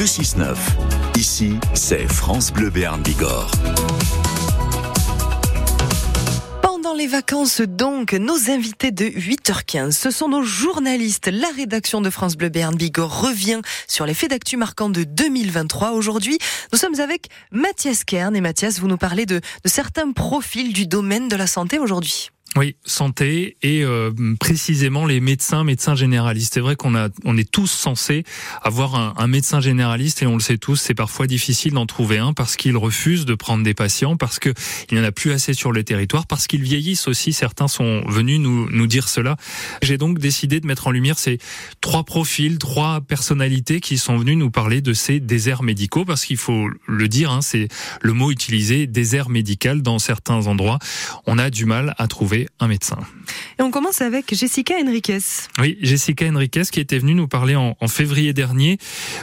le 6-9. Ici, c'est France Bleu Béarn Bigorre. Pendant les vacances donc, nos invités de 8h15, ce sont nos journalistes. La rédaction de France Bleu Béarn Bigorre revient sur les faits d'actu marquants de 2023. Aujourd'hui, nous sommes avec Mathias Kern. Et Mathias, vous nous parlez de, de certains profils du domaine de la santé aujourd'hui. Oui, santé et euh, précisément les médecins, médecins généralistes. C'est vrai qu'on a, on est tous censés avoir un, un, médecin généraliste et on le sait tous, c'est parfois difficile d'en trouver un parce qu'il refuse de prendre des patients, parce que il n'y en a plus assez sur le territoire, parce qu'ils vieillissent aussi. Certains sont venus nous nous dire cela. J'ai donc décidé de mettre en lumière ces trois profils, trois personnalités qui sont venus nous parler de ces déserts médicaux, parce qu'il faut le dire, hein, c'est le mot utilisé, désert médical dans certains endroits. On a du mal à trouver un médecin. Et on commence avec Jessica Henriquez. Oui, Jessica Henriquez qui était venue nous parler en, en, février dernier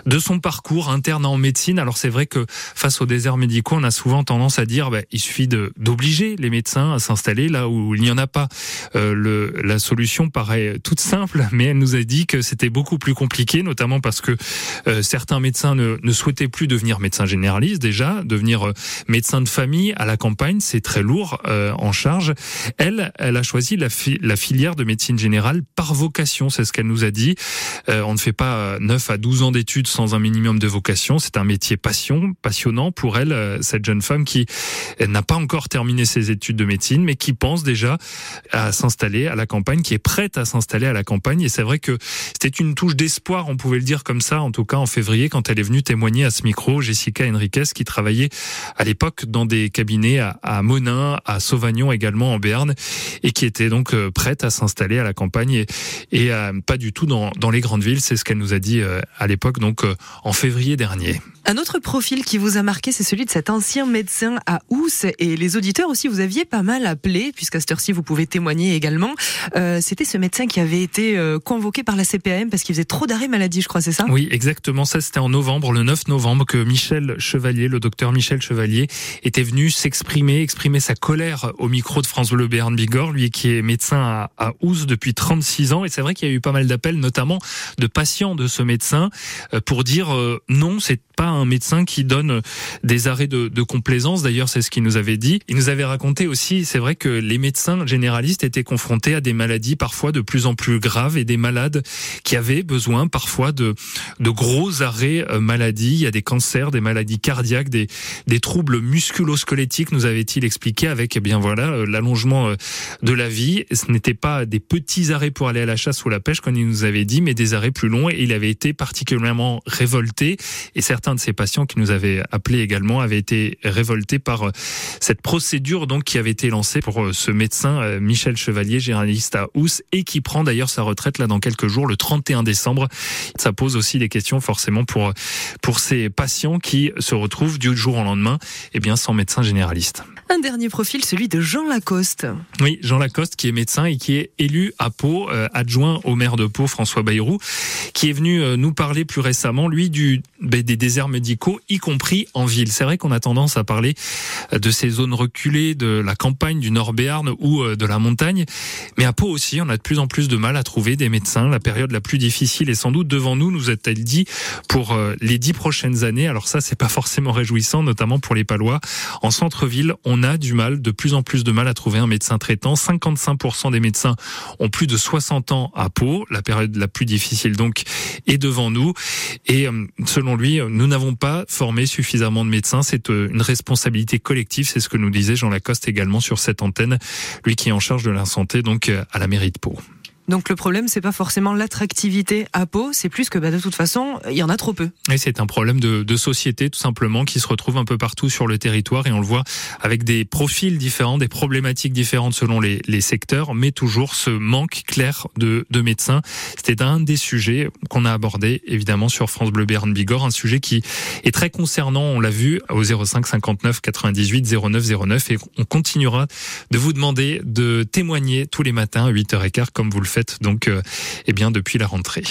de son parcours interne en médecine. Alors c'est vrai que face aux déserts médicaux, on a souvent tendance à dire bah, il suffit d'obliger les médecins à s'installer là où il n'y en a pas. Euh, le, la solution paraît toute simple, mais elle nous a dit que c'était beaucoup plus compliqué, notamment parce que euh, certains médecins ne, ne, souhaitaient plus devenir médecin généraliste déjà, devenir euh, médecin de famille à la campagne, c'est très lourd en charge. Elle, elle a choisi la, fi la filière de médecine générale par vocation, c'est ce qu'elle nous a dit. Euh, on ne fait pas 9 à 12 ans d'études sans un minimum de vocation, c'est un métier passion, passionnant pour elle, euh, cette jeune femme qui n'a pas encore terminé ses études de médecine, mais qui pense déjà à s'installer à la campagne, qui est prête à s'installer à la campagne. Et c'est vrai que c'était une touche d'espoir, on pouvait le dire comme ça, en tout cas en février, quand elle est venue témoigner à ce micro, Jessica Henriquez, qui travaillait à l'époque dans des cabinets à, Monin, à Sauvagnon également en Béarn, et qui était donc euh, prête à s'installer à la campagne et, et euh, pas du tout dans, dans les grandes villes. C'est ce qu'elle nous a dit euh, à l'époque, donc en février dernier. Un autre profil qui vous a marqué, c'est celui de cet ancien médecin à Ous. Et les auditeurs aussi, vous aviez pas mal appelé, puisqu'à cette heure-ci, vous pouvez témoigner également. Euh, C'était ce médecin qui avait été convoqué par la CPAM parce qu'il faisait trop d'arrêts maladie, je crois, c'est ça? Oui, exactement. Ça, c'était en novembre, le 9 novembre, que Michel Chevalier, le docteur Michel Chevalier, était venu s'exprimer, exprimer sa colère au micro de France Bleu Béarn Bigorre, lui qui est médecin à, à Ous depuis 36 ans. Et c'est vrai qu'il y a eu pas mal d'appels, notamment de patients de ce médecin, euh, pour dire euh, non, c'est pas un médecin qui donne des arrêts de, complaisance. D'ailleurs, c'est ce qu'il nous avait dit. Il nous avait raconté aussi, c'est vrai que les médecins généralistes étaient confrontés à des maladies parfois de plus en plus graves et des malades qui avaient besoin parfois de, de gros arrêts euh, maladie. Il y a des cancers, des maladies cardiaques, des, des troubles musculo-squelettiques, nous avait-il expliqué avec, eh bien voilà, euh, l'allongement euh, de la vie. Ce n'était pas des petits arrêts pour aller à la chasse ou la pêche, comme il nous avait dit, mais des arrêts plus longs. Et il avait été particulièrement révolté. Et certains de ses patients qui nous avaient appelé également avaient été révoltés par cette procédure donc qui avait été lancée pour ce médecin Michel Chevalier, généraliste à Ous, et qui prend d'ailleurs sa retraite là dans quelques jours, le 31 décembre. Ça pose aussi des questions forcément pour pour ces patients qui se retrouvent du jour au lendemain, eh bien sans médecin généraliste. Un dernier profil, celui de Jean Lacoste. Oui, Jean Lacoste qui est médecin et qui est élu à Pau, euh, adjoint au maire de Pau, François Bayrou, qui est venu euh, nous parler plus récemment, lui, du des médicaux, y compris en ville. C'est vrai qu'on a tendance à parler de ces zones reculées, de la campagne, du Nord Béarn ou de la montagne, mais à Pau aussi, on a de plus en plus de mal à trouver des médecins. La période la plus difficile est sans doute devant nous, nous a-t-elle dit, pour les dix prochaines années. Alors ça, c'est pas forcément réjouissant, notamment pour les Palois. En centre-ville, on a du mal, de plus en plus de mal à trouver un médecin traitant. 55% des médecins ont plus de 60 ans à Pau. La période la plus difficile donc est devant nous. Et selon lui, nous n'avons pas formé suffisamment de médecins. C'est une responsabilité collective. C'est ce que nous disait Jean Lacoste également sur cette antenne, lui qui est en charge de la santé donc à la mairie de Pau. Donc le problème, c'est pas forcément l'attractivité à Pau, c'est plus que bah, de toute façon, il y en a trop peu. Et c'est un problème de, de, société tout simplement qui se retrouve un peu partout sur le territoire. Et on le voit avec des profils différents, des problématiques différentes selon les, les secteurs, mais toujours ce manque clair de, de médecins. C'était un des sujets qu'on a abordé évidemment sur France Bleu Béarn Bigorre, un sujet qui est très concernant, on l'a vu au 05 59 98 09 09 et on continuera de vous demander de témoigner tous les matins à 8h15 comme vous le faites donc euh, eh bien depuis la rentrée.